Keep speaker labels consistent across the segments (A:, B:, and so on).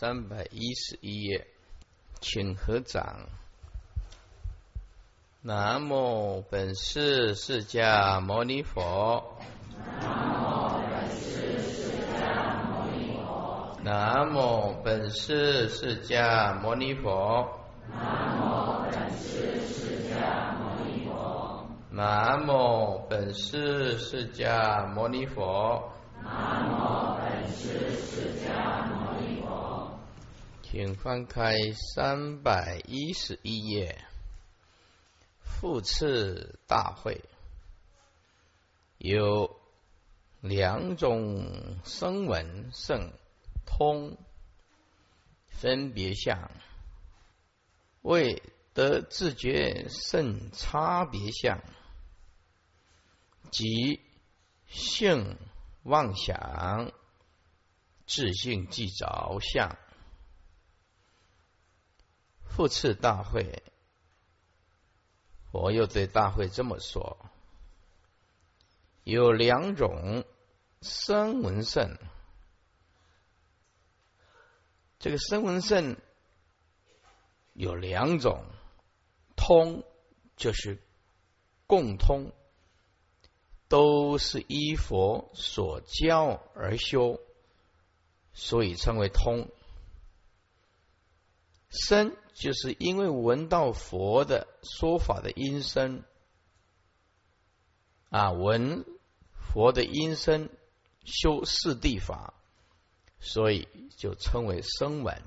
A: 三百一十一页，请合掌。南无本师释迦牟尼佛。
B: 南无本师释迦牟尼佛。
A: 南无本师释迦牟尼佛。
B: 南无本师释迦牟尼佛。
A: 南无本师释迦牟尼佛。
B: 南无本师释迦牟尼佛。
A: 请翻开三百一十一页，复次大会。有两种声闻圣通。分别相，为得自觉圣差别相，即性妄想。自性即着相。复次大会，我又对大会这么说：有两种声闻圣，这个声闻圣有两种，通就是共通，都是依佛所教而修，所以称为通。声就是因为闻到佛的说法的音声啊，闻佛的音声修四谛法，所以就称为声闻。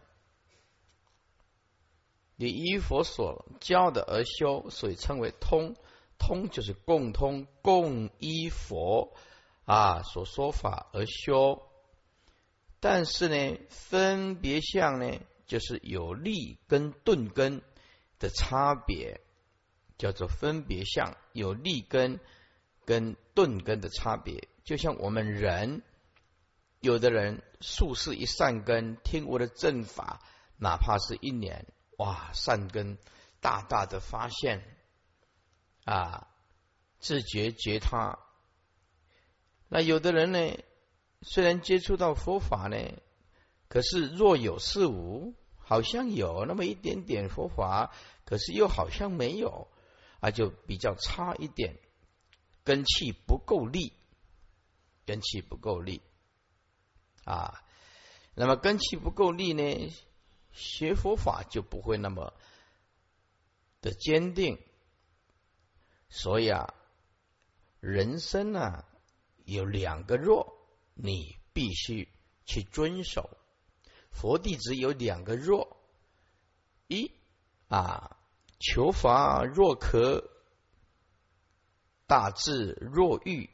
A: 你依佛所教的而修，所以称为通。通就是共通，共依佛啊所说法而修。但是呢，分别相呢？就是有利跟钝根的差别，叫做分别相。有利根跟钝根的差别，就像我们人，有的人术士一善根，听我的正法，哪怕是一年，哇，善根大大的发现啊，自觉觉他。那有的人呢，虽然接触到佛法呢，可是若有似无。好像有那么一点点佛法，可是又好像没有啊，就比较差一点，根气不够力，根气不够力啊。那么根气不够力呢，学佛法就不会那么的坚定。所以啊，人生啊有两个弱，你必须去遵守。佛弟子有两个弱，一啊，求法若渴，大智若愚，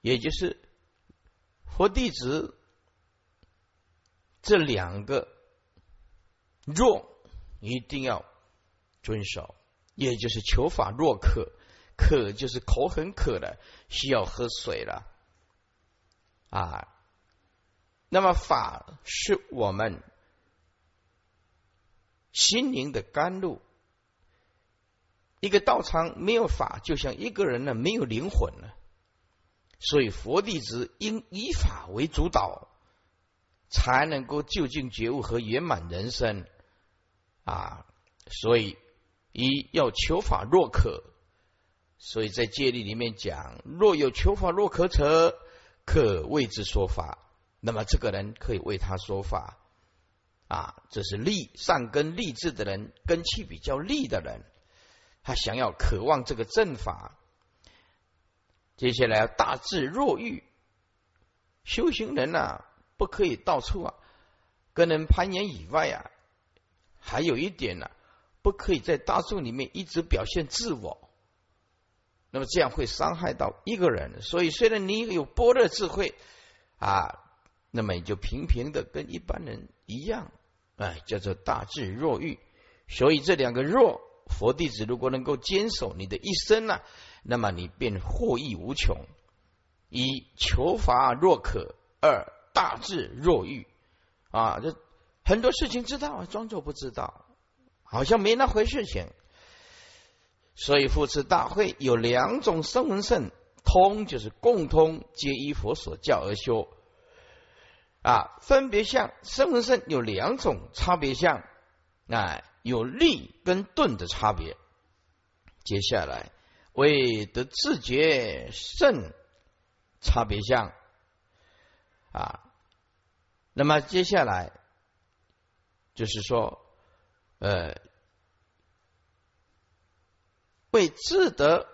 A: 也就是佛弟子这两个弱一定要遵守，也就是求法若渴，渴就是口很渴了，需要喝水了。啊。那么法是我们心灵的甘露。一个道场没有法，就像一个人呢没有灵魂了。所以佛弟子应以法为主导，才能够就近觉悟和圆满人生啊！所以一要求法若可，所以在戒律里面讲：若有求法若可者，可为之说法。那么这个人可以为他说法啊，这是立善根立志的人，根气比较利的人，他想要渴望这个正法。接下来大智若愚，修行人呐，不可以到处啊跟人攀岩以外啊，还有一点呢，不可以在大众里面一直表现自我，那么这样会伤害到一个人。所以虽然你有般若智慧啊。那么也就平平的跟一般人一样，哎，叫做大智若愚。所以这两个弱，佛弟子如果能够坚守你的一生呢，那么你便获益无穷。一求法若可，二大智若愚。啊，这很多事情知道，装作不知道，好像没那回事情。所以复次大会有两种声闻圣通，就是共通，皆依佛所教而修。啊，分别相生和圣有两种差别相啊，有力跟钝的差别。接下来为得自觉圣差别相啊，那么接下来就是说，呃，为自得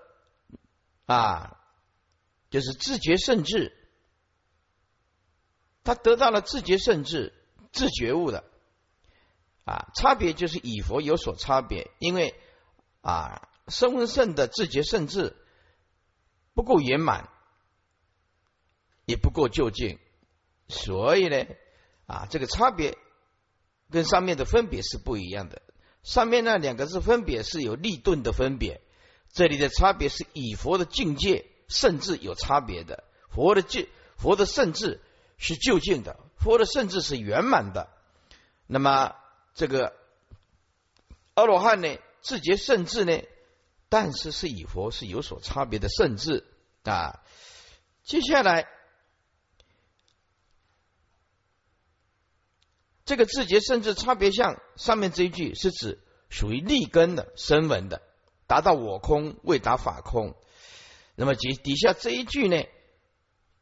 A: 啊，就是自觉圣智。他得到了自觉甚至、自觉悟的啊，差别就是以佛有所差别，因为啊，声闻圣的自觉甚至不够圆满，也不够究竟，所以呢，啊，这个差别跟上面的分别是不一样的。上面那两个字分别是有立顿的分别，这里的差别是以佛的境界甚至有差别的，佛的境佛的甚至。是究竟的，佛的圣智是圆满的。那么这个阿罗汉呢，自觉圣智呢，但是是与佛是有所差别的圣智啊。接下来这个自觉圣智差别相上面这一句是指属于立根的声闻的，达到我空未达法空。那么底底下这一句呢，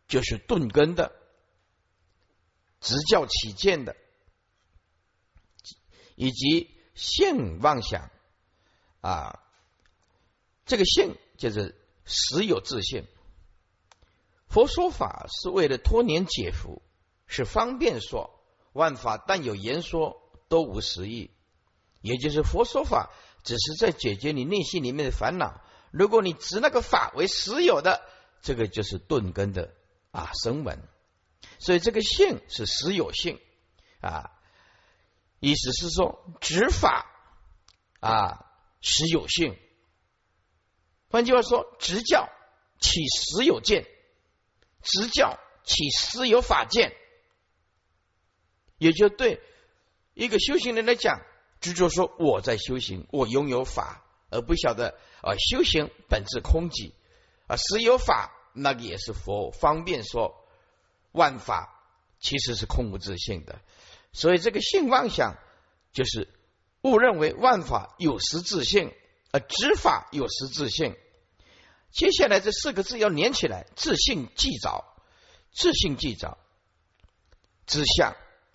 A: 就是顿根的。执教起见的，以及性妄想啊，这个性就是实有自性。佛说法是为了托年解福，是方便说。万法但有言说，都无实义。也就是佛说法只是在解决你内心里面的烦恼。如果你执那个法为实有的，这个就是顿根的啊声闻。所以这个性是实有性啊，意思是说执法啊实有性。换句话说，执教起实有见，执教起实有法见，也就对一个修行人来讲，执着说我在修行，我拥有法，而不晓得啊修行本质空寂啊实有法，那个也是佛方便说。万法其实是空无自性的，所以这个性妄想就是误认为万法有实自性，而执法有实自性。接下来这四个字要连起来：自性即早，自性即早，知相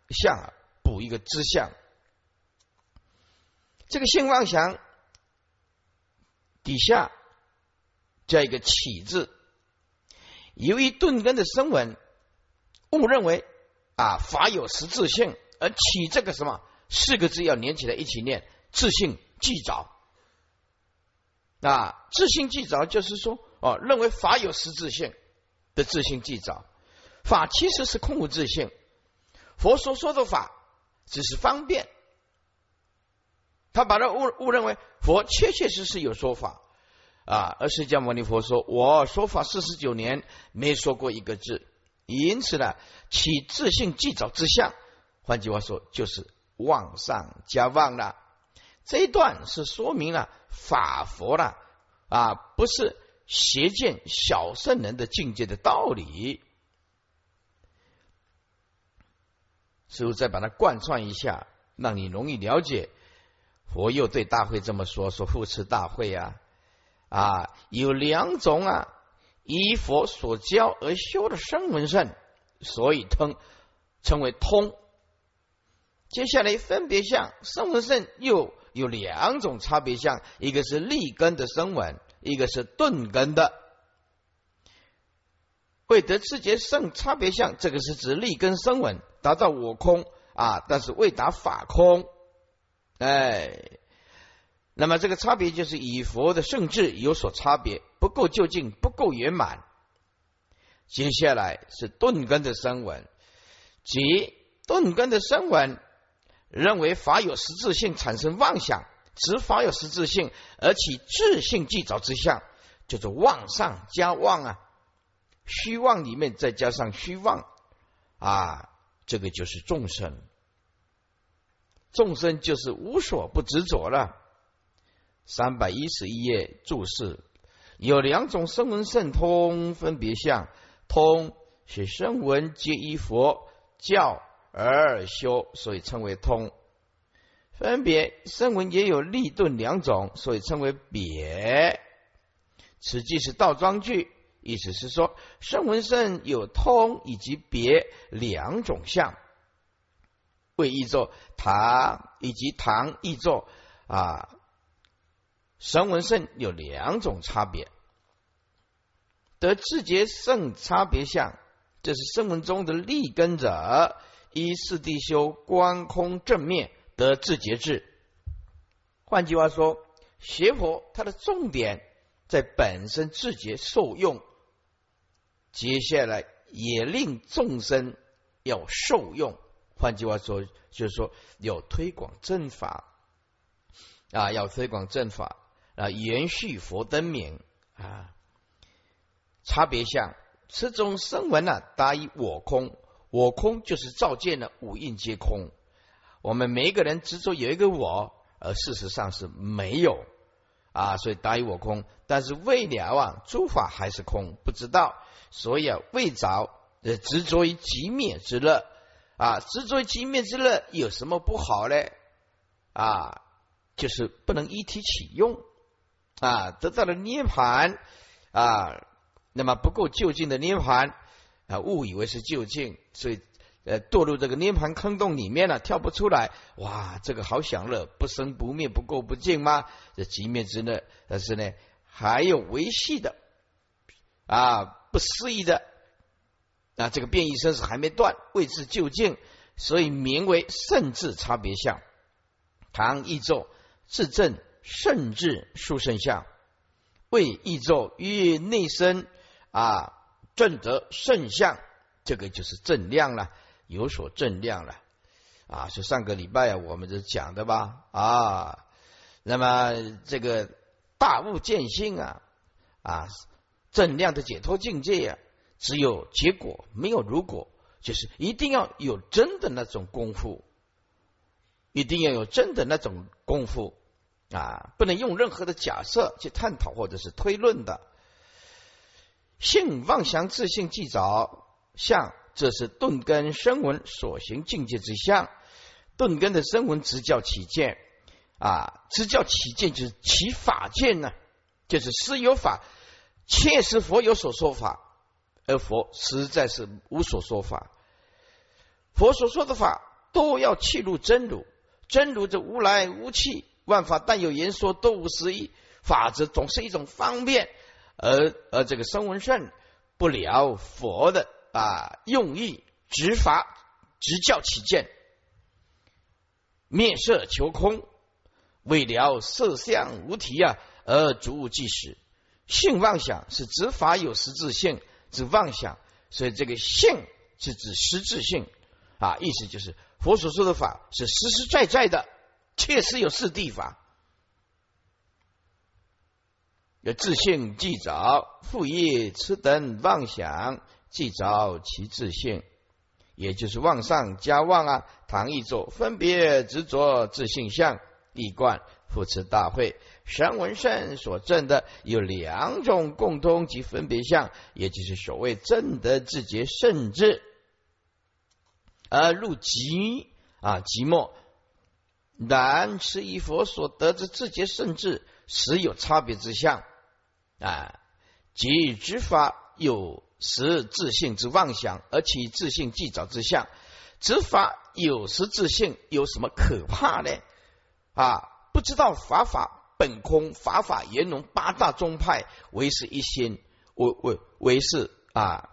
A: 相，补一个知相。这个性妄想底下加一个起字，由于顿根的声闻。误认为啊法有实质性，而起这个什么四个字要连起来一起念，自信即早啊，自信即早就是说哦，认为法有实质性的自信即早，法其实是空无自性，佛所说的法只是方便，他把它误误认为佛确确实实有说法啊，而释迦牟尼佛说，我说法四十九年没说过一个字。因此呢，起自信即早之相，换句话说，就是妄上加妄了。这一段是说明了法佛了啊，不是邪见小圣人的境界的道理。师傅再把它贯穿一下，让你容易了解。佛又对大会这么说：说护持大会啊啊，有两种啊。依佛所教而修的声闻圣，所以通称为通。接下来分别相声闻圣又有两种差别相，一个是立根的声闻，一个是钝根的。为得自觉圣差别相，这个是指立根声闻达到我空啊，但是未达法空。哎，那么这个差别就是以佛的圣智有所差别。不够究竟，不够圆满。接下来是顿根的声闻，即顿根的声闻认为法有实质性，产生妄想，执法有实质性，而起自性即着之相，叫做妄上加妄啊，虚妄里面再加上虚妄啊，这个就是众生，众生就是无所不执着了。三百一十一页注释。有两种声闻圣通分别相，通是声闻皆依佛教而修，所以称为通。分别声闻也有立顿两种，所以称为别。此即是倒装句，意思是说声闻圣有通以及别两种相。为译作唐以及唐译作啊，声闻圣有两种差别。得自觉圣差别相，这是声闻中的立根者。依四谛修观空正面得自觉智。换句话说，学佛它的重点在本身自觉受用。接下来也令众生要受用。换句话说，就是说要推广正法啊，要推广正法啊，延续佛灯明啊。差别相，此种声闻呢，答以我空。我空就是照见了五蕴皆空。我们每一个人执着有一个我，而事实上是没有啊，所以答以我空。但是未了啊，诸法还是空，不知道，所以啊，未着呃执着于极灭之乐啊，执着于极灭之乐有什么不好呢？啊，就是不能一体启用啊，得到了涅盘啊。那么不够就近的涅盘啊，误以为是就近，所以呃堕入这个涅盘坑洞里面了，跳不出来。哇，这个好享乐，不生不灭，不垢不净吗？这极灭之乐，但是呢，还有维系的啊，不思议的啊，这个变异生死还没断，位置就近，所以名为甚智差别相。唐译作自证甚智殊胜相，为译作于内身。啊，正得圣相，这个就是正量了，有所正量了。啊，是上个礼拜啊，我们就讲的吧？啊，那么这个大悟见性啊，啊，正量的解脱境界呀，只有结果没有如果，就是一定要有真的那种功夫，一定要有真的那种功夫啊，不能用任何的假设去探讨或者是推论的。性妄想自性即着相，这是顿根声闻所行境界之相。顿根的声闻直教起见啊，直教起见就是起法见呢，就是师有法，切实佛有所说法，而佛实在是无所说法。佛所说的法都要契入真如，真如这无来无去，万法但有言说，都无实义。法则总是一种方便。而而这个声闻圣不了佛的啊用意，执法执教起见，面色求空，为了色相无体啊，而逐物即始。性妄想是执法有实质性，指妄想，所以这个性是指实质性啊，意思就是佛所说的法是实实在在的，确实有四谛法。有自性即着，复业此等妄想即着其自性，也就是妄上加妄啊。唐译作分别执着自性相，一贯复持大会。神文圣所证的有两种共通及分别相，也就是所谓正德自觉圣智，而入极啊极末。然持以佛所得之自觉圣智，实有差别之相。啊，即执法有时自性之妄想，而其自性既早之相。执法有时自性有什么可怕呢？啊，不知道法法本空，法法圆融，八大宗派唯是一心，为为为是啊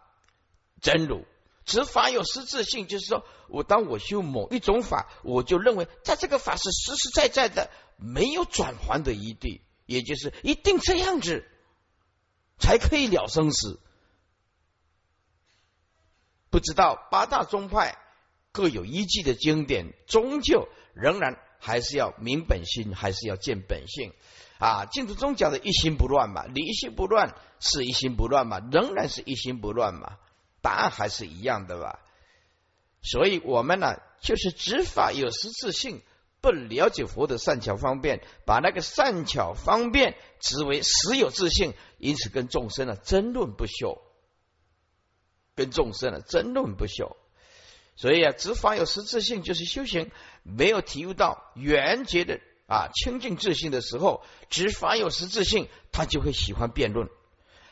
A: 真如。执法有实质性，就是说我当我修某一种法，我就认为在这个法是实实在在的，没有转还的余地，也就是一定这样子。才可以了生死。不知道八大宗派各有依据的经典，终究仍然还是要明本心，还是要见本性啊！净土宗讲的一心不乱嘛，离心不乱是一心不乱嘛，仍然是一心不乱嘛，答案还是一样的吧？所以我们呢，就是执法有实质性。不了解佛的善巧方便，把那个善巧方便执为实有自性，因此跟众生呢争论不休，跟众生呢争论不休。所以啊，执法有实质性，就是修行没有体悟到圆觉的啊清净自信的时候，执法有实质性，他就会喜欢辩论，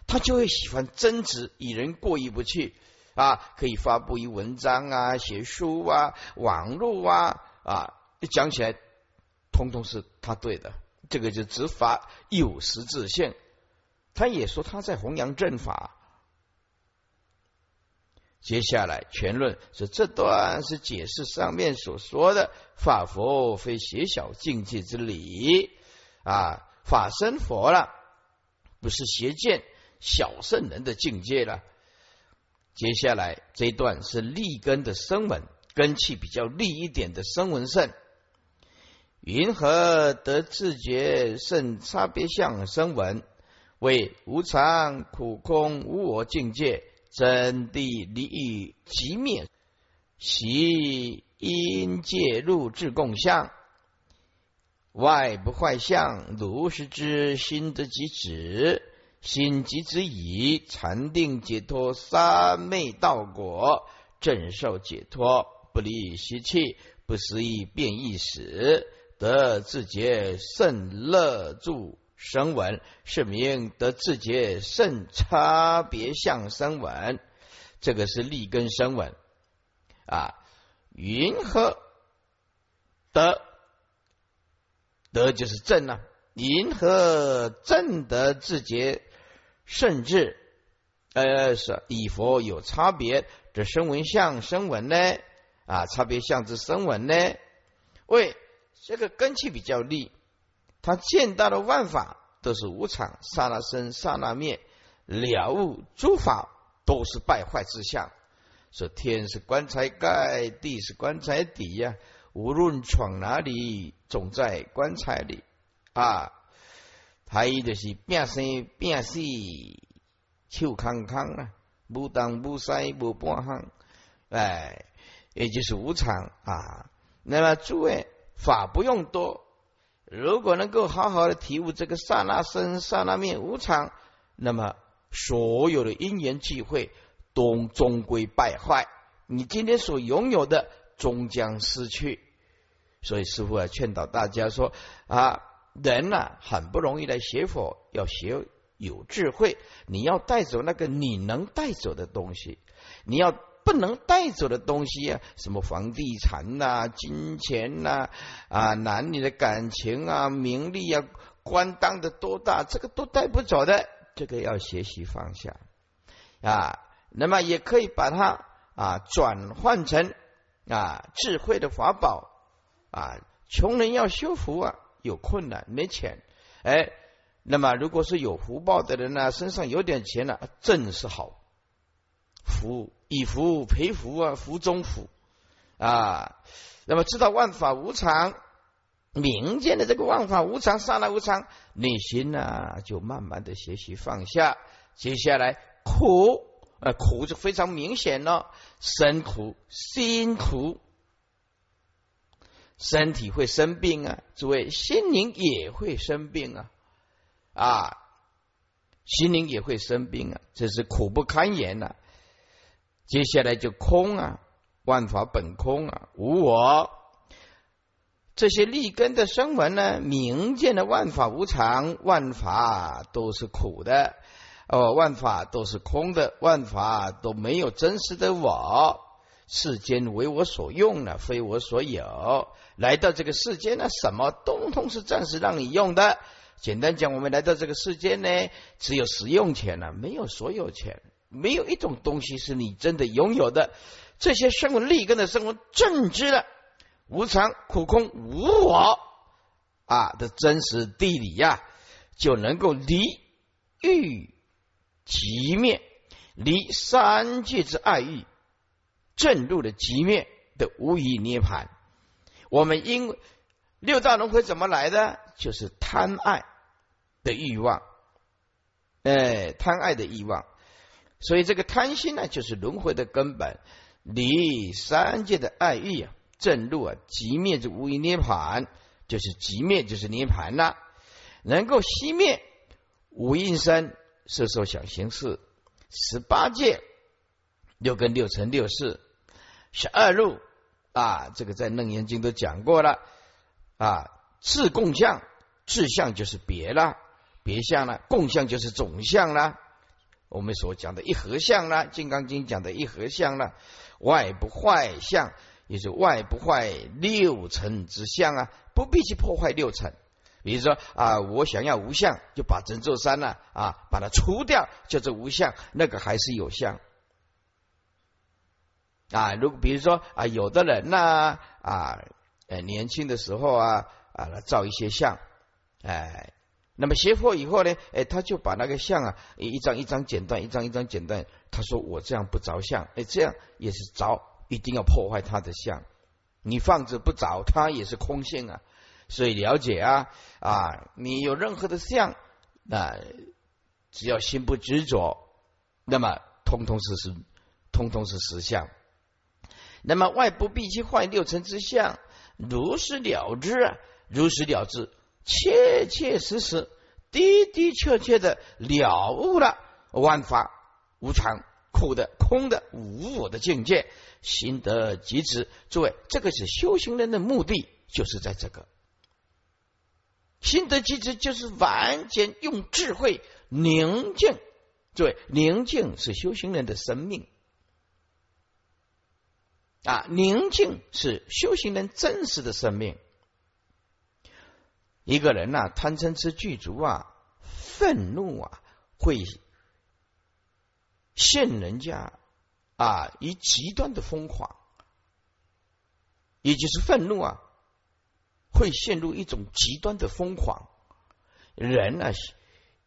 A: 他就会喜欢争执，与人过意不去。啊，可以发布于文章啊，写书啊，网络啊啊，一讲起来，通通是他对的，这个就执法有实质性。他也说他在弘扬正法。接下来全论是这段是解释上面所说的法佛非邪小境界之理啊，法身佛了，不是邪见小圣人的境界了。接下来这一段是立根的声闻，根气比较利一点的声闻圣，云何得自觉甚差别相声闻？为无常、苦空、无我境界。真谛离欲即灭，习因界入智共相，外不坏相，如是之心得即止，心即止矣。禅定解脱三昧道果，正受解脱，不离习气，不思议变异时，得自觉甚乐住。声闻是名得自觉甚差别相声闻，这个是立根声闻啊。云何得得就是正啊？云何正得自觉甚至呃是以佛有差别这声闻相声闻呢？啊，差别相之声闻呢？为这个根气比较利。他见到的万法都是无常，刹那生，刹那灭，了悟诸法都是败坏之相。说天是棺材盖，地是棺材底呀，无论闯哪里，总在棺材里啊。还有就是变生变死，臭康康啊，不当不塞不半行，哎，也就是无常啊。那么诸位法不用多。如果能够好好的体悟这个刹那生、刹那灭无常，那么所有的因缘聚会都终归败坏。你今天所拥有的终将失去。所以师傅啊，劝导大家说啊，人呐很不容易来学佛，要学有智慧。你要带走那个你能带走的东西，你要。不能带走的东西啊，什么房地产呐、金钱呐、啊男女的感情啊、名利啊、官当的多大，这个都带不走的。这个要学习放下啊。那么也可以把它啊转换成啊智慧的法宝啊。穷人要修福啊，有困难没钱，哎，那么如果是有福报的人呢，身上有点钱了，正是好。福以福培福啊，福中福啊。那么知道万法无常，民间的这个万法无常，刹那无常，内心呢就慢慢的学习放下。接下来苦，呃，苦就非常明显了，身苦、心苦，身体会生病啊，诸位心灵也会生病啊，啊，心灵也会生病啊，这是苦不堪言呐。接下来就空啊，万法本空啊，无我。这些立根的声闻呢，明见的万法无常，万法都是苦的，哦，万法都是空的，万法都没有真实的我。世间为我所用的，非我所有。来到这个世间呢，什么通通是暂时让你用的。简单讲，我们来到这个世间呢，只有使用权了，没有所有权。没有一种东西是你真的拥有的。这些生活立根的生活正知的无常、苦空、无我啊的真实地理呀，就能够离欲即灭，离三界之爱欲，正入的极灭的无疑涅盘。我们因六道轮回怎么来的？就是贪爱的欲望，哎，贪爱的欲望。所以这个贪心呢，就是轮回的根本。离三界的爱欲啊，正入啊，即灭之无余涅盘，就是即灭，就是涅盘了。能够熄灭五阴身、色受想行识、十八界，六根六尘六识，十二路啊，这个在楞严经都讲过了啊。自共相，自相就是别了，别相了；共相就是总相了。我们所讲的一合相呢，《金刚经》讲的一合相呢，外不坏相，也是外不坏六尘之相啊，不必去破坏六尘。比如说啊，我想要无相，就把整座山呢啊，把它除掉，叫做无相，那个还是有相啊。如果比如说啊，有的人呢啊，呃，年轻的时候啊啊，来照一些相，哎，那么邪佛以后呢，哎，他就把那个相啊，一张一张剪断，一张一张剪断。他说我这样不着相，哎，这样也是着，一定要破坏他的相。你放着不着，他也是空性啊。所以了解啊啊，你有任何的相，那只要心不执着，那么通通是实，通通是实相。那么外不必去坏六尘之相，如实了之啊，如实了之，切切实实、的的确确的了悟了万法无常、苦的、空的、无我的境界，心得极致。诸位，这个是修行人的目的，就是在这个。心得其知，就是完全用智慧宁静。对，宁静是修行人的生命啊！宁静是修行人真实的生命。一个人呐，贪嗔痴具足啊，愤怒啊，会陷人家啊以极端的疯狂，也就是愤怒啊。会陷入一种极端的疯狂。人呢，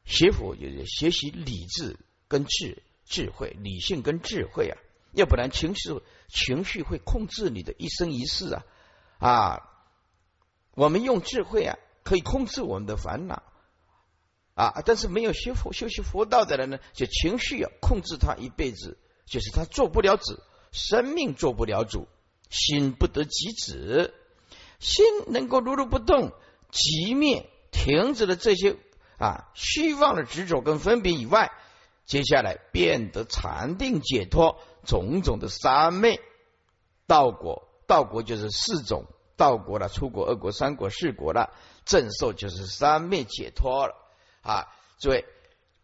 A: 学佛就是学习理智跟智智慧，理性跟智慧啊，要不然情绪情绪会控制你的一生一世啊啊！我们用智慧啊，可以控制我们的烦恼啊，但是没有修佛、修习佛道的人呢，就情绪啊控制他一辈子，就是他做不了主，生命做不了主，心不得其止。心能够如如不动，即灭停止了这些啊虚妄的执着跟分别以外，接下来变得禅定解脱，种种的三昧道果，道果就是四种道国了，出国、二国、三国、四国了，正受就是三昧解脱了啊！诸位，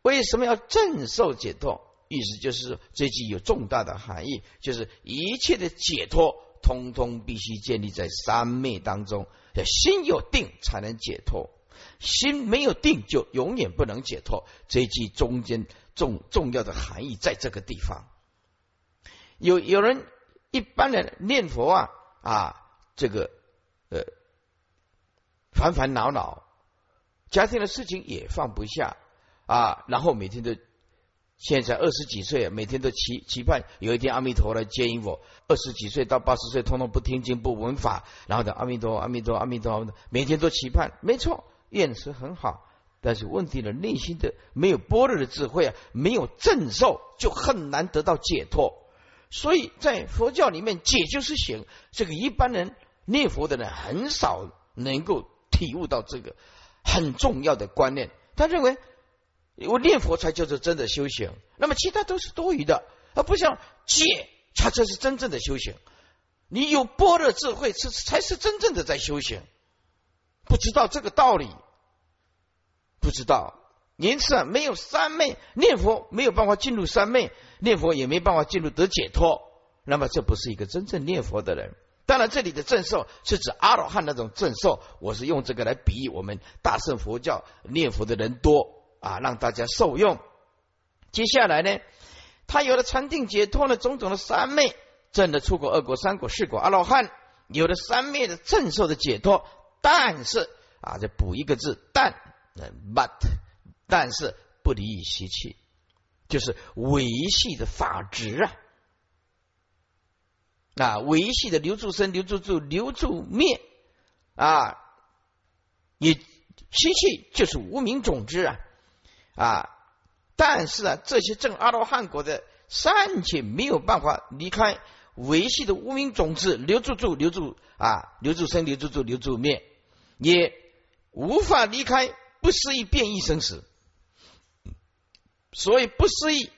A: 为什么要正受解脱？意思就是这句有重大的含义，就是一切的解脱。通通必须建立在三昧当中，心有定才能解脱，心没有定就永远不能解脱。这句中间重重要的含义在这个地方。有有人一般人念佛啊啊，这个烦烦恼恼，家庭的事情也放不下啊，然后每天都。现在二十几岁，每天都期期盼有一天阿弥陀来接引我。二十几岁到八十岁，通通不听经不闻法，然后等阿弥陀阿弥陀阿弥陀，每天都期盼，没错，愿是很好。但是问题呢，内心的没有般若的智慧啊，没有正受，就很难得到解脱。所以在佛教里面，解就是行。这个一般人念佛的人很少能够体悟到这个很重要的观念。他认为。我念佛才叫做真的修行，那么其他都是多余的，而不像戒，它才是真正的修行。你有般若智慧，这才是真正的在修行。不知道这个道理，不知道，因此啊，没有三昧念佛没有办法进入三昧，念佛也没办法进入得解脱。那么这不是一个真正念佛的人。当然，这里的正受是指阿罗汉那种正受，我是用这个来比喻我们大乘佛教念佛的人多。啊，让大家受用。接下来呢，他有了禅定解脱的种种的三昧，证的出国、二国、三国、四国阿罗汉，有了三昧的正受的解脱。但是啊，再补一个字，但，but，但是不离习气，就是维系的法执啊，啊，维系的留住生、留住住、留住灭啊，也习气就是无名种子啊。啊！但是啊，这些正阿罗汉国的尚且没有办法离开维系的无名种子，留住住，留住啊，留住生，留住住，留住灭，也无法离开不思议变异生死。所以不思议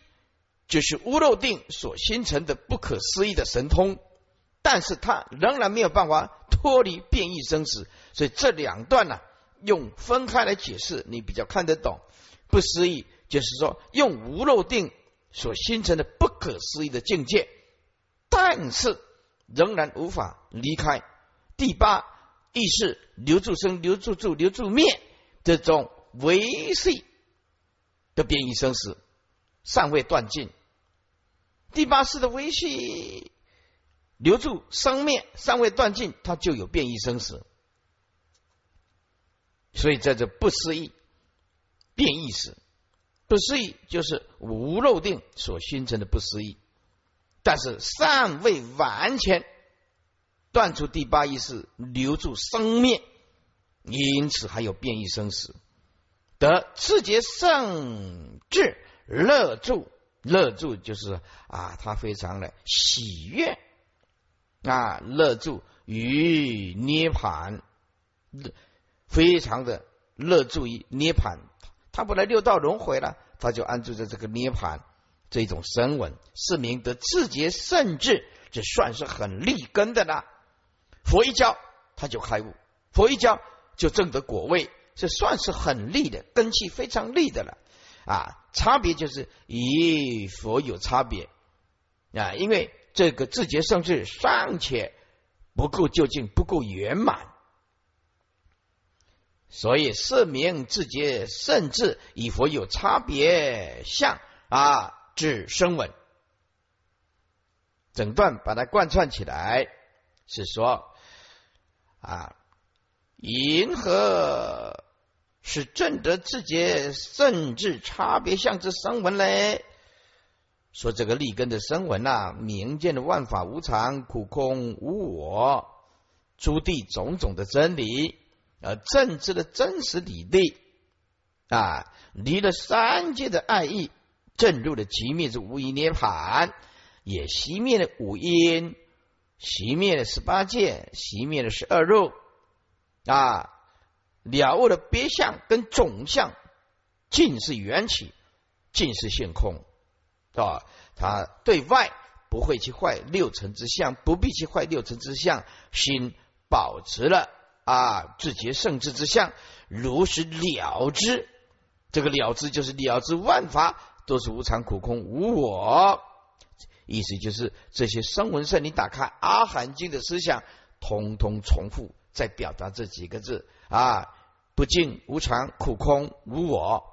A: 就是无漏定所形成的不可思议的神通但是他仍然没有办法脱离变异生死，所以这两段呢，用分开来解释，你比较看得懂。不思议就是说，用无漏定所形成的不可思议的境界，但是仍然无法离开第八意识留住生、留住住、留住灭这种维系的变异生死，尚未断尽。第八世的维系。留住生灭尚未断尽，它就有变异生死，所以在这不思议变异时，不思议就是无漏定所形成的不思议，但是尚未完全断除第八意识，留住生灭，因此还有变异生死。得自觉圣智乐住，乐住就是啊，他非常的喜悦。啊，乐住于涅盘，非常的乐住于涅盘。他本来六道轮回了，他就安住在这个涅盘这种声闻，是名得自觉甚至，这算是很立根的啦。佛一教他就开悟，佛一教就证得果位，这算是很利的根气，非常利的了。啊，差别就是与佛有差别啊，因为。这个自觉圣智尚且不够究竟，不够圆满，所以是名自觉甚至与佛有差别相啊，指声闻。整段把它贯穿起来，是说啊，银河是正得自觉甚至差别相之声闻嘞。说这个立根的声闻呐，明见的万法无常、苦空无我，诸地种种的真理，而政治的真实理地啊，离了三界的爱意，正入了极灭之无疑涅盘，也熄灭了五阴，熄灭了十八界，熄灭了十二入啊，了悟了别相跟总相，尽是缘起，尽是现空。啊，他对外不会去坏六尘之相，不必去坏六尘之相，心保持了啊，自觉圣智之相，如实了知。这个了知就是了知万法都是无常、苦、空、无我。意思就是这些声闻圣，你打开《阿含经》的思想，通通重复在表达这几个字啊：不净、无常、苦、空、无我。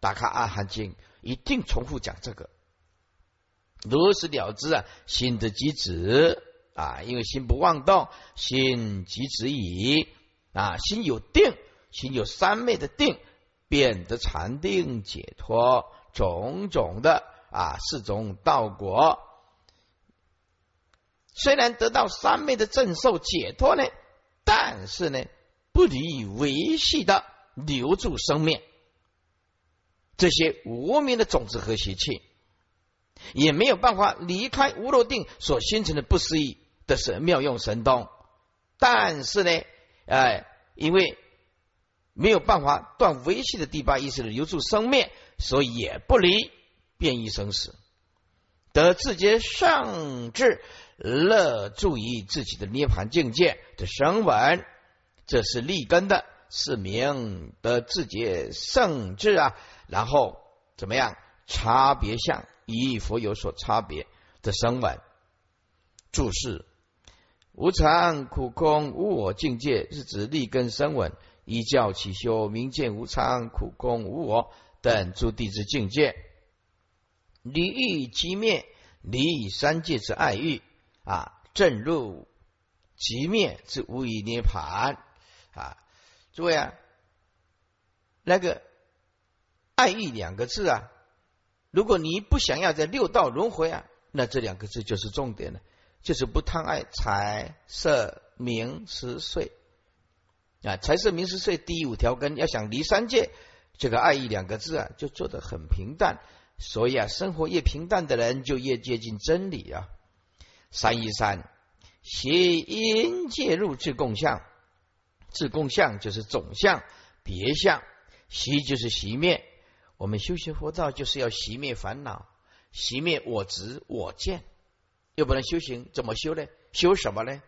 A: 打开《阿含经》，一定重复讲这个。如实了之啊，心的即止啊，因为心不妄动，心即止矣啊，心有定，心有三昧的定，变得禅定解脱，种种的啊四种道果。虽然得到三昧的正受解脱呢，但是呢，不离维系的留住生命，这些无名的种子和习气。也没有办法离开无漏定所形成的不思议的神妙用神通，但是呢，哎，因为没有办法断维系的第八意识的留住生灭，所以也不离变异生死，得自觉上智乐住于自己的涅盘境界的声闻，这是立根的，是名的自觉圣智啊。然后怎么样？差别相。与佛有所差别的声闻注释：无常、苦空、无我境界，是指立根声闻依教起修，明见无常、苦空、无我等诸地之境界，离欲即灭，离三界之爱欲啊，正入即灭之无以涅盘啊！诸位啊，那个爱欲两个字啊。如果你不想要在六道轮回啊，那这两个字就是重点了，就是不贪爱财色名食睡啊，财色名食睡第五条根，要想离三界，这个爱意两个字啊，就做得很平淡。所以啊，生活越平淡的人，就越接近真理啊。三一三，邪因介入自共相，自共相就是总相别相，习就是习灭。我们修行佛道就是要熄灭烦恼，熄灭我执我见，又不能修行，怎么修呢？修什么呢？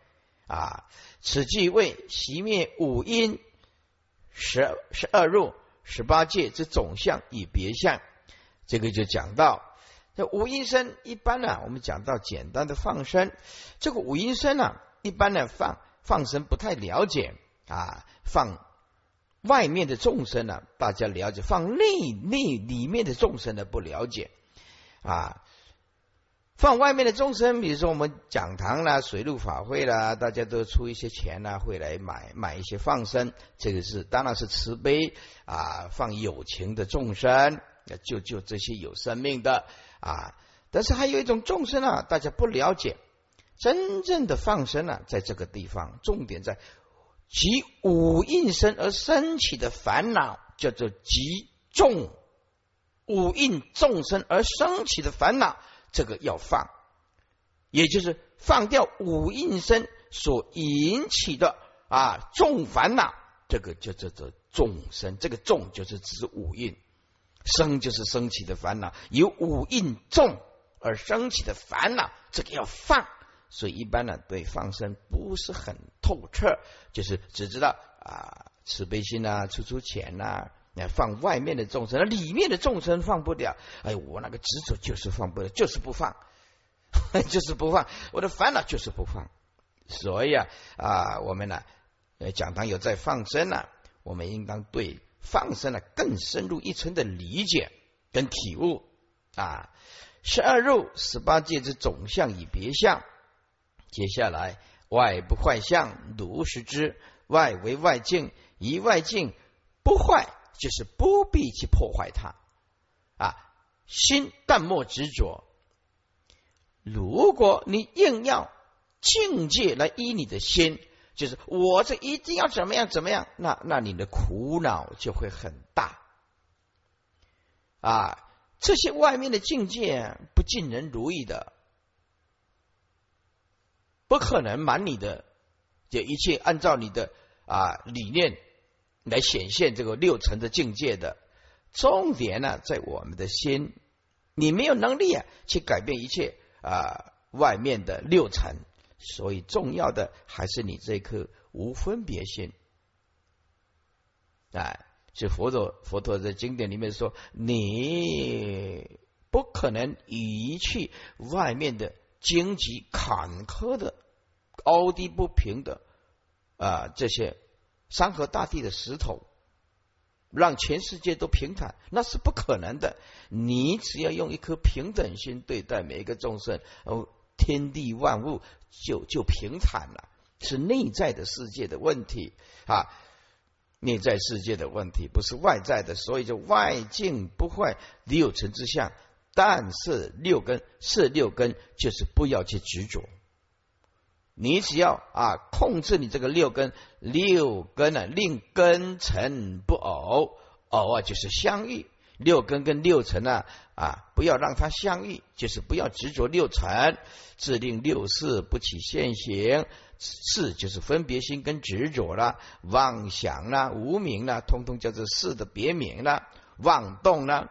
A: 啊，此即为熄灭五阴十十二入十八界之总相与别相。这个就讲到这五阴身，一般呢，我们讲到简单的放生，这个五阴身呢，一般呢放放生不太了解啊，放外面的众生呢，大家了解；放内内里面的众生呢，不了解啊。放外面的众生，比如说我们讲堂啦、水陆法会啦，大家都出一些钱啦，会来买买一些放生，这个是当然是慈悲啊，放有情的众生，救救这些有生命的啊。但是还有一种众生啊，大家不了解，真正的放生啊，在这个地方，重点在集五印身而升起的烦恼，叫做集众五印众生而升起的烦恼。这个要放，也就是放掉五阴身所引起的啊重烦恼，这个就叫做众生。这个众就是指五蕴，生就是升起的烦恼，由五蕴重而升起的烦恼，这个要放。所以一般呢，对放生不是很透彻，就是只知道啊慈悲心啊，出出钱呐。那放外面的众生，那里面的众生放不了。哎，我那个执着就是放不了，就是不放，就是不放。我的烦恼就是不放。所以啊啊，我们呢，讲堂有在放生呢，我们应当对放生呢更深入一层的理解跟体悟啊。十二入十八界之总相与别相，接下来外不坏相，如实之外为外境，以外境不坏。就是不必去破坏它啊，心但莫执着。如果你硬要境界来依你的心，就是我这一定要怎么样怎么样，那那你的苦恼就会很大啊。这些外面的境界不尽人如意的，不可能满你的，就一切按照你的啊理念。来显现这个六层的境界的重点呢，在我们的心。你没有能力啊，去改变一切啊外面的六层，所以重要的还是你这颗无分别心。哎，是佛陀佛陀在经典里面说，你不可能移去外面的荆棘坎坷的、高低不平的啊这些。山河大地的石头，让全世界都平坦，那是不可能的。你只要用一颗平等心对待每一个众生，哦，天地万物就就平坦了。是内在的世界的问题啊，内在世界的问题不是外在的，所以就外境不坏，六尘之相。但是六根是六根，就是不要去执着。你只要啊控制你这个六根，六根呢令根尘不偶，偶啊就是相遇，六根跟六尘呢啊不要让它相遇，就是不要执着六尘，自令六事不起现行，事就是分别心跟执着了，妄想啦、无名啦，通通叫做事的别名了，妄动呢，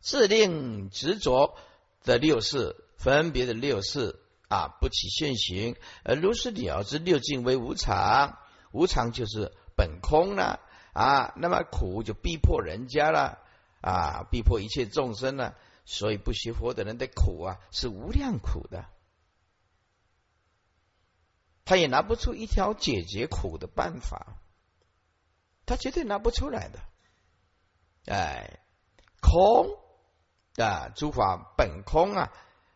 A: 自令执着的六事，分别的六事。啊，不起现行，而如是了之，六境为无常，无常就是本空了啊。那么苦就逼迫人家了啊，逼迫一切众生了。所以不学佛的人的苦啊，是无量苦的，他也拿不出一条解决苦的办法，他绝对拿不出来的。哎，空啊，诸法本空啊，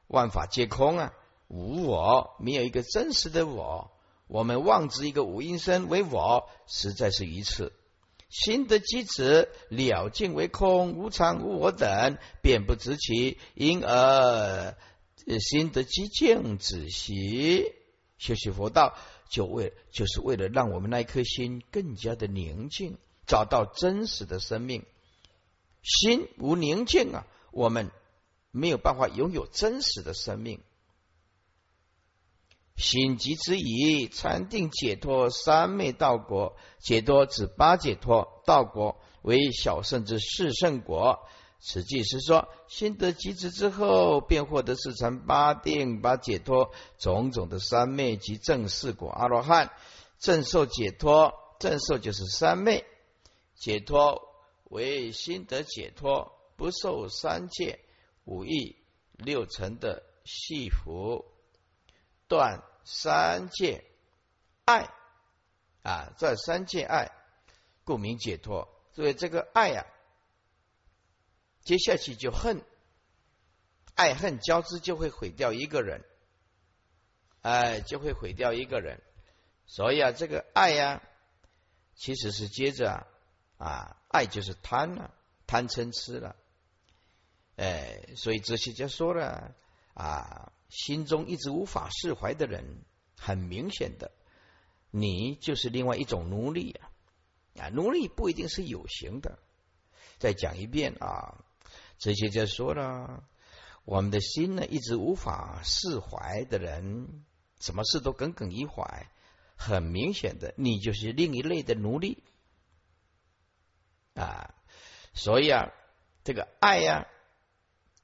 A: 万法皆空啊。无我，没有一个真实的我。我们妄执一个五阴身为我，实在是愚痴。心的机子了尽为空，无常无我等，便不知其因而心的寂静止息。修习佛道，就为就是为了让我们那一颗心更加的宁静，找到真实的生命。心无宁静啊，我们没有办法拥有真实的生命。心即之以禅定解脱三昧道果，解脱指八解脱道果为小圣之四圣果，此即是说，心得极致之后，便获得四禅八定、八解脱种种的三昧及正四果。阿罗汉，正受解脱，正受就是三昧解脱为心得解脱，不受三界五欲六尘的系缚，断三界爱啊，在三界爱，故名解脱。所以这个爱呀。接下去就恨，爱恨交织就会毁掉一个人，哎，就会毁掉一个人。所以啊，这个爱呀，其实是接着啊，啊，爱就是贪了，贪嗔痴了，哎，所以这些家说了啊，心中一直无法释怀的人，很明显的，你就是另外一种奴隶啊，啊，奴隶不一定是有形的。再讲一遍啊。这些就说了，我们的心呢，一直无法释怀的人，什么事都耿耿于怀。很明显的，你就是另一类的奴隶啊。所以啊，这个爱呀，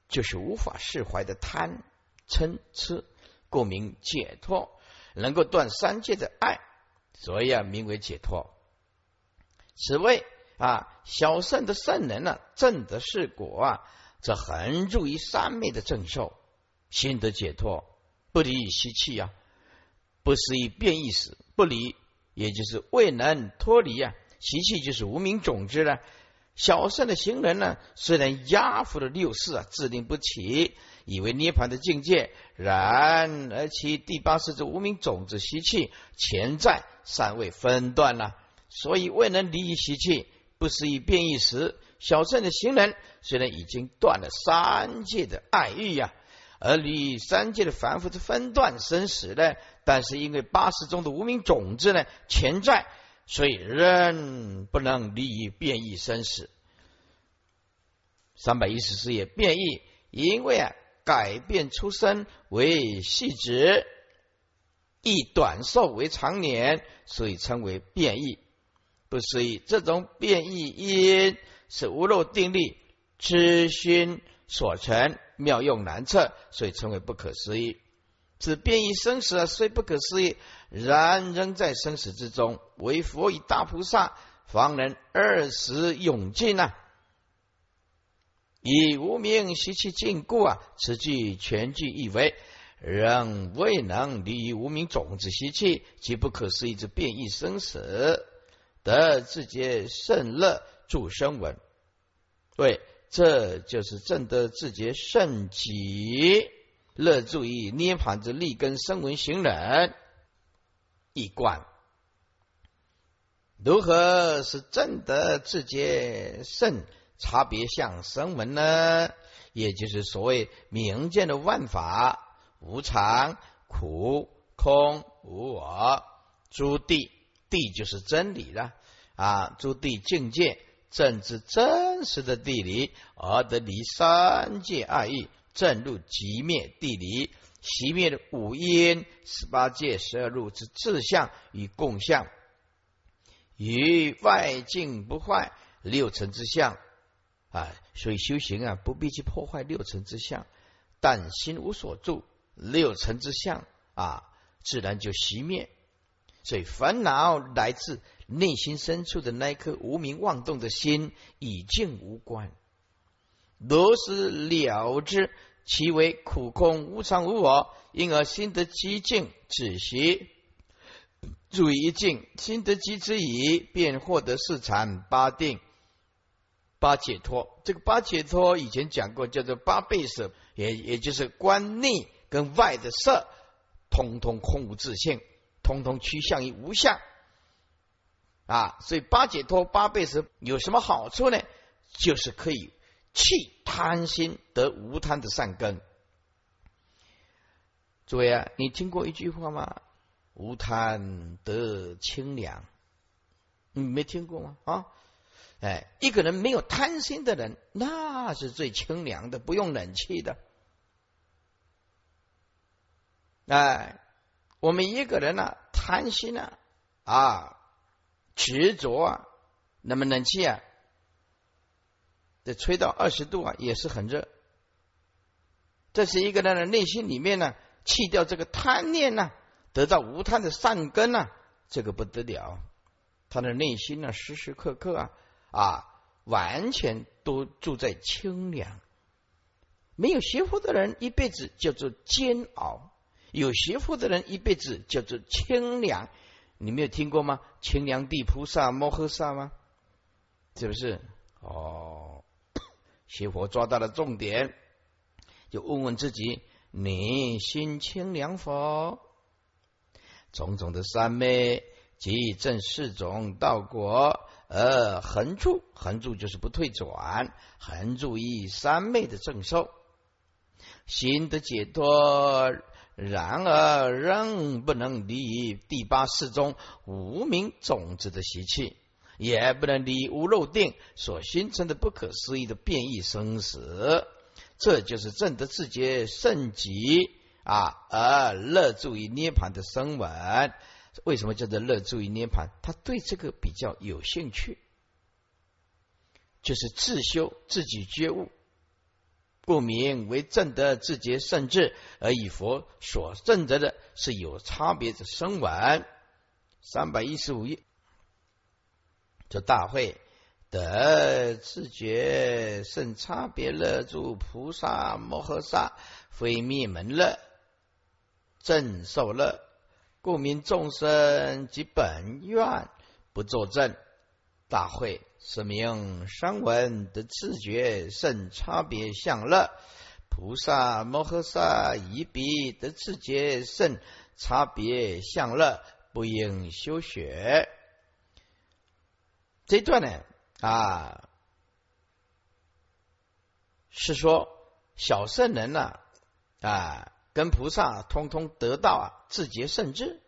A: 就是无法释怀的贪嗔痴，故名解脱，能够断三界的爱，所以啊，名为解脱。此谓。啊，小圣的圣人呢，正得是果啊，则恒住于三昧的正受，心得解脱，不离习气啊，不思以变异死，不离，也就是未能脱离啊，习气就是无名种子了。小圣的行人呢，虽然压服了六世啊，自定不起，以为涅盘的境界，然而其第八世之无名种子习气潜在，尚未分断了，所以未能离习气。不思议变异时，小圣的行人虽然已经断了三界的爱欲呀，而离三界的凡夫之分段生死呢，但是因为八识中的无名种子呢潜在，所以人不能离变异生死。三百一十四页变异，因为啊改变出生为细致，以短寿为长年，所以称为变异。不思议，这种变异因是无漏定力知心所成，妙用难测，所以称为不可思议。此变异生死虽不可思议，然仍在生死之中。为佛与大菩萨方能二时永尽呐。以无名习气禁锢啊，此句全句意为仍未能离无名种子习气，即不可思议之变异生死。得自觉圣乐助生文，对，这就是正得自觉圣己乐助于涅盘之立根生闻行人一观。如何是正得自觉圣差别相生闻呢？也就是所谓明见的万法无常、苦、空、无我、诸地。地就是真理了啊！诸地境界正知真实的地理，而得离三界二意，正入即灭地理，熄灭的五阴十八界十二路之志相与共相，与外境不坏六尘之相啊！所以修行啊，不必去破坏六尘之相，但心无所住，六尘之相啊，自然就熄灭。所以烦恼来自内心深处的那一颗无名妄动的心，已经无关。若是了之，其为苦空无常无我，因而心得极静止息。注意一静，心得极之矣，便获得四禅八定八解脱。这个八解脱以前讲过，叫做八倍色，也也就是观内跟外的色，通通空无自性。通通趋向于无相啊，所以八解脱八倍是有什么好处呢？就是可以弃贪心得无贪的善根。诸位啊，你听过一句话吗？无贪得清凉，你没听过吗？啊，哎，一个人没有贪心的人，那是最清凉的，不用冷气的，哎。我们一个人呢，贪心呢，啊，执着啊，那么冷气啊，吹到二十度啊，也是很热。这是一个人的内心里面呢，弃掉这个贪念呢，得到无贪的善根呢，这个不得了。他的内心呢，时时刻刻啊啊，完全都住在清凉。没有学佛的人，一辈子叫做煎熬；有学佛的人，一辈子叫做清凉。你没有听过吗？清凉地菩萨摩诃萨吗？是不是？哦，学佛抓到了重点。就问问自己，你心清凉否？种种的三昧即正四种道果，而横住，横住就是不退转，横住以三昧的正受，心的解脱。然而仍不能离第八世中无名种子的习气，也不能离无漏定所形成的不可思议的变异生死。这就是正德自觉圣极啊，而乐住于涅盘的声闻。为什么叫做乐住于涅盘？他对这个比较有兴趣，就是自修自己觉悟，故名为正德自觉圣智，而以佛所正德的是有差别的声闻。三百一十五页，这大会。得自觉甚差别乐住菩萨摩诃萨非灭门乐正受乐，故名众生及本愿不作证。大会是名声闻得自觉甚差别相乐，菩萨摩诃萨以彼得自觉甚差别相乐，不应修学。这段呢？啊，是说小圣人呢啊，跟菩萨通通得到啊自觉圣智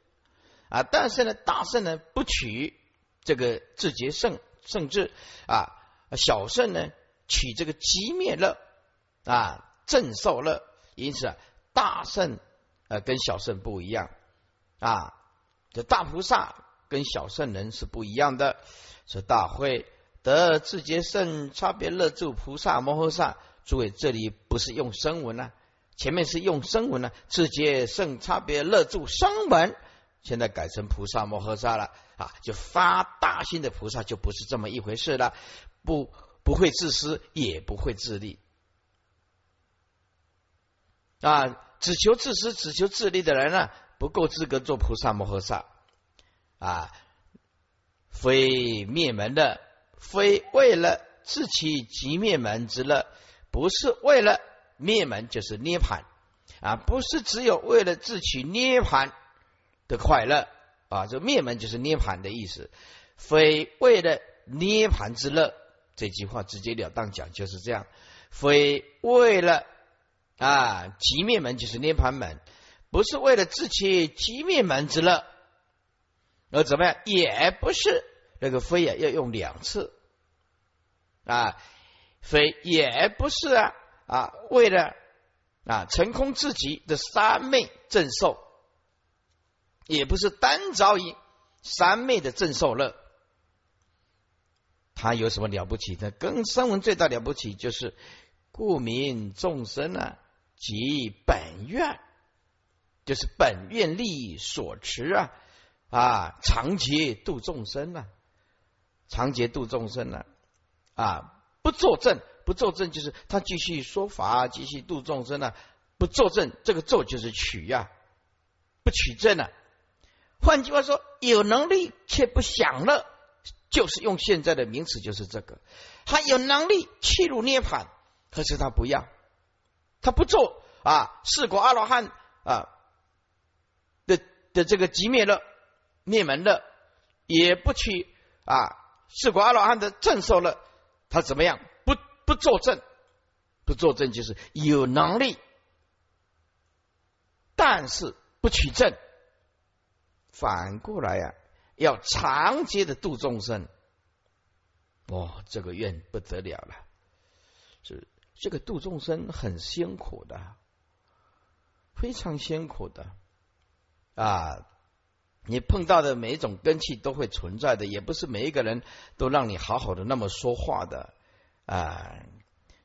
A: 啊，但是呢，大圣呢不取这个自觉圣圣智啊，小圣呢取这个极灭乐啊正受乐，因此啊，大圣呃跟小圣不一样啊，这大菩萨跟小圣人是不一样的，是大会。得自觉圣差别乐住菩萨摩诃萨，诸位这里不是用声闻啊，前面是用声闻呢。自觉圣差别乐住声闻，现在改成菩萨摩诃萨了啊，就发大心的菩萨就不是这么一回事了，不不会自私，也不会自利啊，只求自私、只求自利的人呢，不够资格做菩萨摩诃萨啊，非灭门的。非为了自取即灭门之乐，不是为了灭门就是涅盘啊！不是只有为了自取涅盘的快乐啊！这灭门就是涅盘的意思。非为了涅盘之乐，这句话直截了当讲就是这样。非为了啊，即灭门就是涅盘门，不是为了自取即灭门之乐，而怎么样？也不是。那个非啊，要用两次啊，非也不是啊啊，为了啊成空自己的三昧正受，也不是单着于三昧的正受乐，他有什么了不起的？跟声闻最大了不起就是故名众生啊，即本愿，就是本愿利益所持啊啊，长劫度众生啊。长劫度众生啊？啊，不作证，不作证就是他继续说法，继续度众生呢？不作证，这个作就是取呀，不取证呢？换句话说，有能力却不享乐，就是用现在的名词，就是这个。他有能力切入涅槃，可是他不要，他不做啊，四果阿罗汉啊的的这个极灭乐、灭门了，也不去啊。是果阿罗汉的正受了，他怎么样？不不作证，不作证就是有能力，但是不取证。反过来呀，要长期的度众生，哇，这个愿不得了了。是这个度众生很辛苦的，非常辛苦的啊。你碰到的每一种根气都会存在的，也不是每一个人都让你好好的那么说话的啊。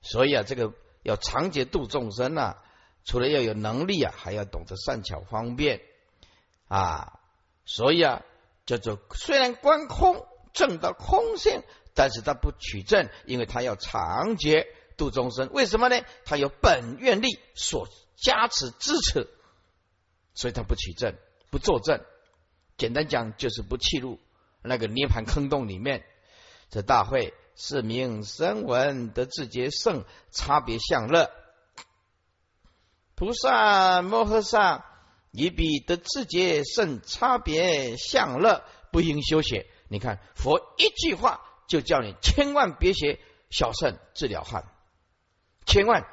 A: 所以啊，这个要长劫度众生呐，除了要有能力啊，还要懂得善巧方便啊。所以啊，叫做虽然观空证到空性，但是他不取证，因为他要长劫度众生。为什么呢？他有本愿力所加持支持，所以他不取证，不作证。简单讲，就是不弃入那个涅盘坑洞里面。这大会是名声闻得自觉圣差别相乐，菩萨摩诃萨以彼得自觉圣差别相乐，不应修学。你看佛一句话就叫你千万别学小圣治疗汉，千万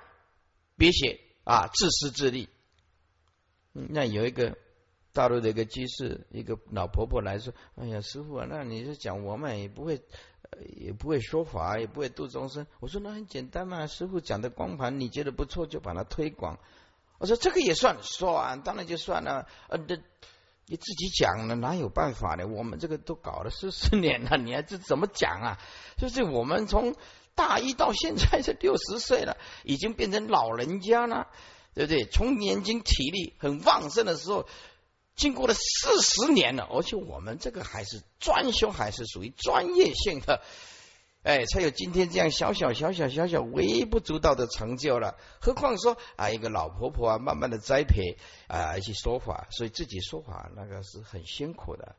A: 别学啊自私自利。那有一个。大陆的一个居士，一个老婆婆来说：“哎呀，师傅啊，那你是讲我们也不会，也不会说法，也不会度众生。”我说：“那很简单嘛，师傅讲的光盘，你觉得不错就把它推广。”我说：“这个也算算，当然就算了。呃，这你自己讲了，哪有办法呢？我们这个都搞了四十年了，你还这怎么讲啊？就是我们从大一到现在是六十岁了，已经变成老人家了，对不对？从年轻体力很旺盛的时候。”经过了四十年了，而且我们这个还是专修，还是属于专业性的，哎，才有今天这样小小小小小小微不足道的成就了。何况说啊，一个老婆婆啊，慢慢的栽培啊，一些说法，所以自己说法那个是很辛苦的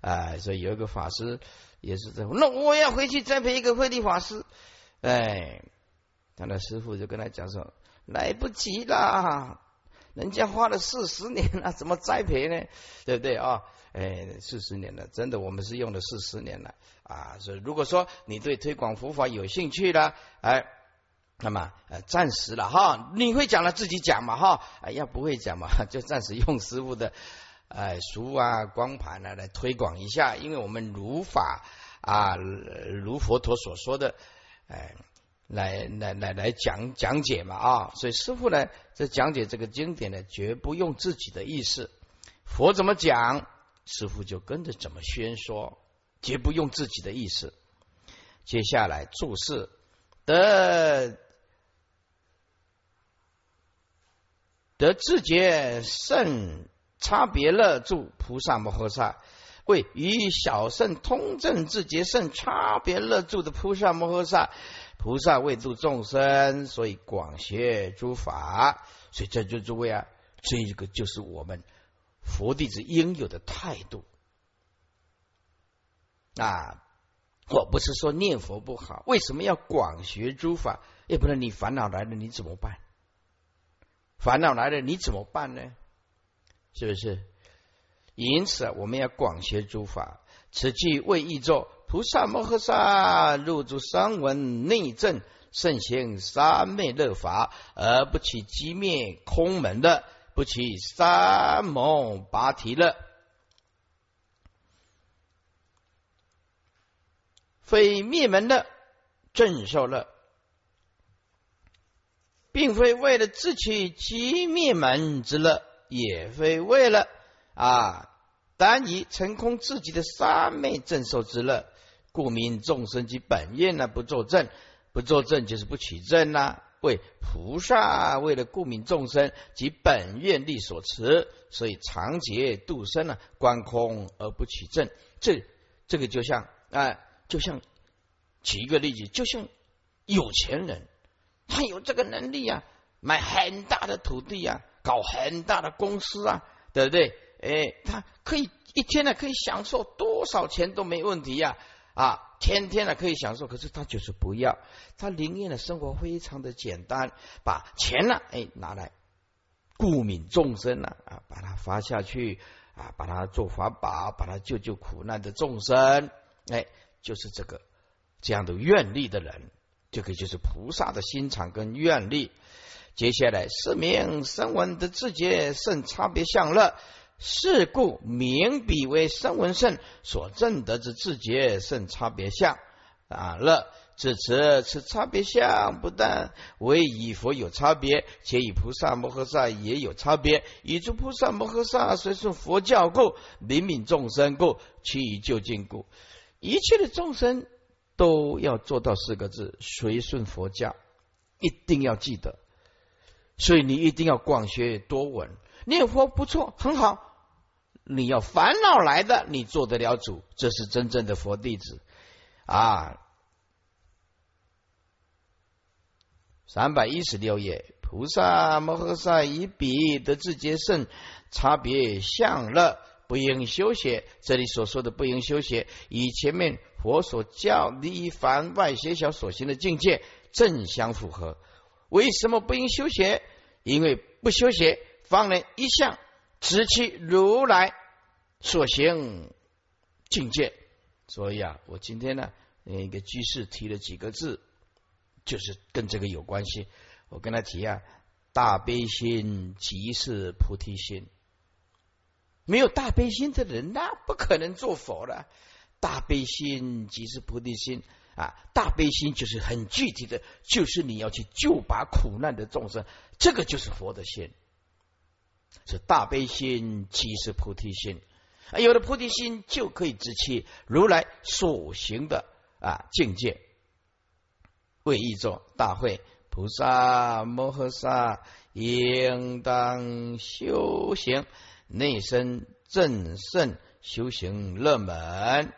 A: 啊。所以有一个法师也是这样，那我要回去栽培一个慧地法师，哎，他的师傅就跟他讲说，来不及了。人家花了四十年了，怎么栽培呢？对不对啊？哎，四十年了，真的，我们是用了四十年了啊！所以，如果说你对推广佛法有兴趣了，哎，那么呃，暂时了哈，你会讲了自己讲嘛哈？哎，要不会讲嘛，就暂时用师傅的哎书啊、光盘啊来推广一下，因为我们如法啊，如佛陀所说的，哎。来来来来讲讲解嘛啊，所以师傅呢在讲解这个经典呢，绝不用自己的意思，佛怎么讲，师傅就跟着怎么宣说，绝不用自己的意思。接下来注释得得自觉圣差别乐住菩萨摩诃萨，为与小圣通证自觉圣差别乐住的菩萨摩诃萨。菩萨为度众生，所以广学诸法，所以这就诸位啊，这一个就是我们佛弟子应有的态度啊！我不是说念佛不好，为什么要广学诸法？要不然你烦恼来了你怎么办？烦恼来了你怎么办呢？是不是？因此我们要广学诸法，此句为译作。菩萨摩诃萨入住三文内证，圣行三昧乐法，而不起寂灭空门的，不起三蒙拔提乐，非灭门的正受乐，并非为了自取寂灭门之乐，也非为了啊，单以成空自己的三昧正受之乐。故名众生及本愿呢？不作证，不作证就是不取证呐。为菩萨为了故名众生及本愿力所持，所以常劫度生呢，观空而不取证。这这个就像啊，就像举一个例子，就像有钱人，他有这个能力啊，买很大的土地啊，搞很大的公司啊，对不对？哎，他可以一天呢，可以享受多少钱都没问题呀。啊天天的可以享受，可是他就是不要，他宁愿的生活非常的简单，把钱呢，哎，拿来顾悯众生呢，啊，把它发下去，啊，把它做法宝，把它救救苦难的众生，哎，就是这个这样的愿力的人，这个就是菩萨的心肠跟愿力。接下来四名声闻的自觉胜差别相乐。是故名彼为声闻圣所证得之自觉胜差别相啊乐。至此，此差别相不但为以佛有差别，且与菩萨摩诃萨也有差别。以诸菩萨摩诃萨随顺佛教故，灵悯众生故，趋于就近故，一切的众生都要做到四个字：随顺佛教，一定要记得。所以你一定要广学多闻，念佛不错，很好。你要烦恼来的，你做得了主，这是真正的佛弟子啊。三百一十六页，菩萨摩诃萨以彼得智劫圣差别相乐，不应修学。这里所说的不应修学，与前面佛所教离凡外邪小所行的境界正相符合。为什么不应修学？因为不修学，方能一向直其如来所行境界。所以啊，我今天呢，一个居士提了几个字，就是跟这个有关系。我跟他提啊，大悲心即是菩提心。没有大悲心的人，那不可能做佛了。大悲心即是菩提心。啊，大悲心就是很具体的，就是你要去救拔苦难的众生，这个就是佛的心。是大悲心即是菩提心，啊，有了菩提心就可以知其如来所行的啊境界。为义作大会，菩萨摩诃萨应当修行内身正胜修行乐门，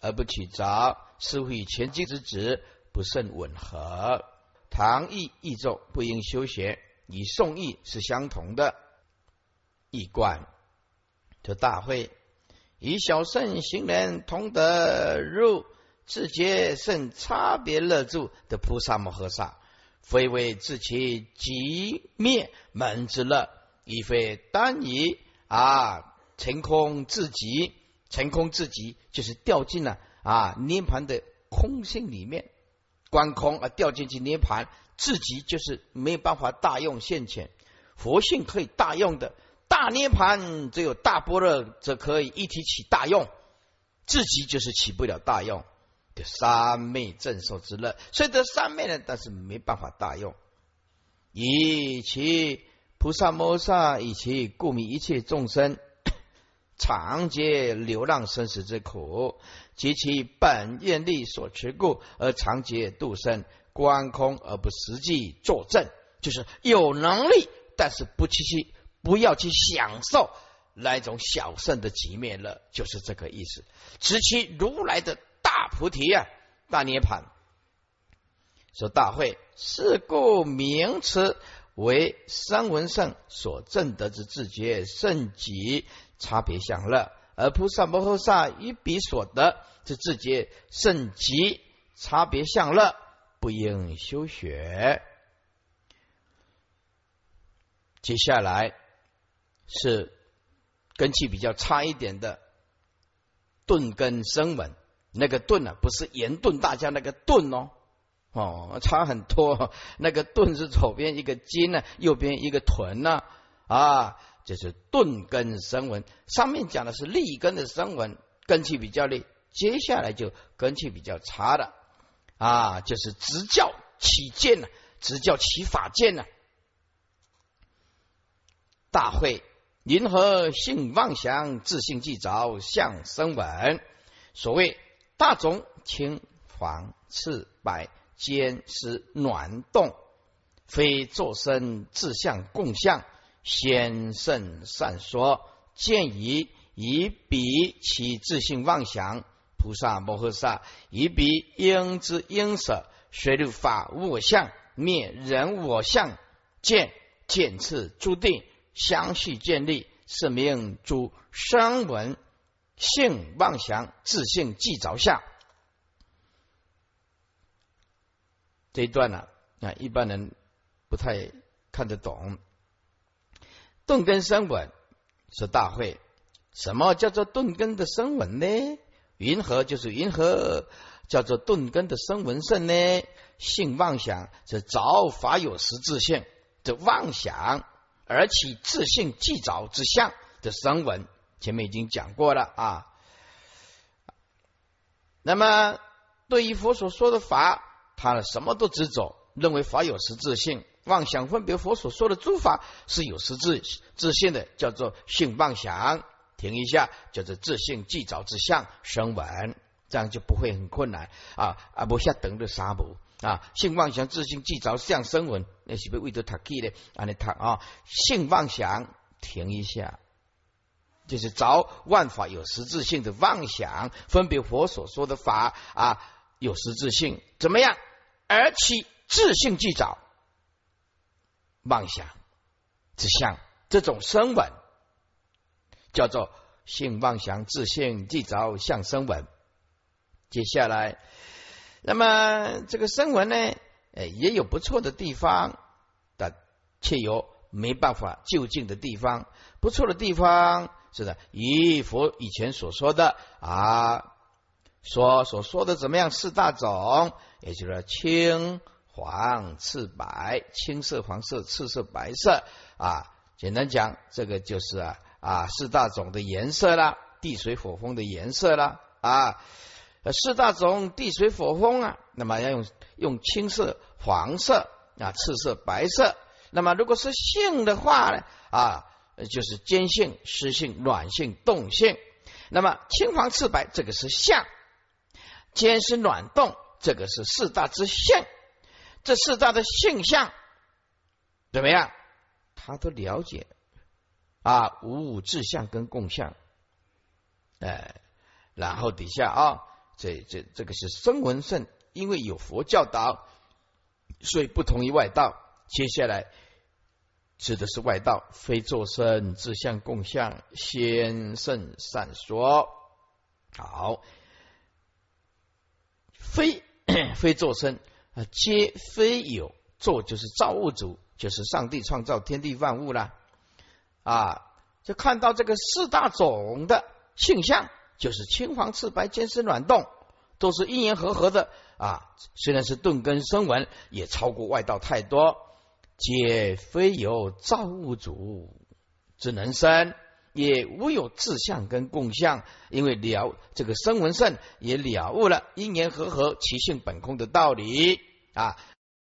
A: 而不取着。是与前经之旨不甚吻合。唐译译咒不应修学，与宋译是相同的。一观这大会，以小圣行人同得入自觉圣差别乐住的菩萨摩诃萨，非为自其极灭门之乐，亦非单以啊成空自极，成空自极就是掉进了。啊，涅盘的空性里面，观空而掉进去涅盘，自己就是没有办法大用现前。佛性可以大用的，大涅盘只有大般若则可以一体起大用，自己就是起不了大用。的三昧正受之乐，虽得三昧呢，但是没办法大用。以其菩萨摩萨，以其故名一切众生。常劫流浪生死之苦，及其本愿力所持故，而常劫度生观空而不实际作证，就是有能力，但是不去去不要去享受那种小圣的极灭乐，就是这个意思。持其如来的大菩提啊，大涅盘。说大会是故名词为三文圣所证得之自觉圣极。差别相乐，而菩萨摩诃萨于彼所得之自觉圣极差别相乐，不应修学。接下来是根气比较差一点的顿根声闻，那个顿啊，不是言顿大家那个顿哦，哦，差很多。那个顿是左边一个金呢，右边一个臀呢，啊。就是钝根声闻，上面讲的是立根的声闻，根气比较立。接下来就根气比较差的啊，就是直教起见了，直教起法见了。大会银河性妄想，自信即着相声闻。所谓大种青黄赤白坚实暖动，非作身自相共相。先圣善说，见以以彼其自性妄想，菩萨摩诃萨以彼应之应舍，随入法无我相，灭人我相，见见次诸定，相续建立，是名诸声闻性妄想，自性即着相。这一段呢，啊，一般人不太看得懂。顿根生稳是大会，什么叫做顿根的生稳呢？云何就是云何叫做顿根的生闻圣呢？性妄想是着法有实质性的妄想，而起自信即着之相的生闻，前面已经讲过了啊。那么对于佛所说的法，他什么都执着，认为法有实质性。妄想分别，佛所说的诸法是有实质自性的，叫做性妄想。停一下，叫做自信即着之相生闻。这样就不会很困难啊啊！不下等的沙补啊，性妄想自信既着相生闻，那是不为得塔气的啊？你塔啊，性妄想停一下，就是找万法有实质性的妄想，分别佛所说的法啊有实质性怎么样？而其自性既着妄想之相，这种声闻叫做性妄想自性既着相生闻。接下来，那么这个声闻呢，呃，也有不错的地方，但却有没办法就近的地方。不错的地方是的，以佛以前所说的啊，所所说的怎么样四大种，也就是青、黄、赤、白，青色、黄色、赤色、白色啊。简单讲，这个就是啊啊四大种的颜色啦，地水火风的颜色啦啊。四大种地水火风啊，那么要用用青色、黄色啊、赤色、白色。那么如果是性的话呢啊，就是坚性、湿性、暖性、动性。那么青黄赤白这个是相，坚湿暖动这个是四大之性。这四大的性相怎么样？他都了解啊，五五志相跟共相。哎，然后底下啊。这这这个是声闻圣，因为有佛教导，所以不同于外道。接下来指的是外道，非作身自相共相，先圣善说。好，非 非作身啊，皆非有作，就是造物主，就是上帝创造天地万物了啊。就看到这个四大种的性相。就是青黄赤白坚湿暖动，都是因缘和合的啊。虽然是顿根生闻，也超过外道太多。皆非有造物主之能生，也无有自相跟共相。因为了这个声闻圣也了悟了因缘和合其性本空的道理啊。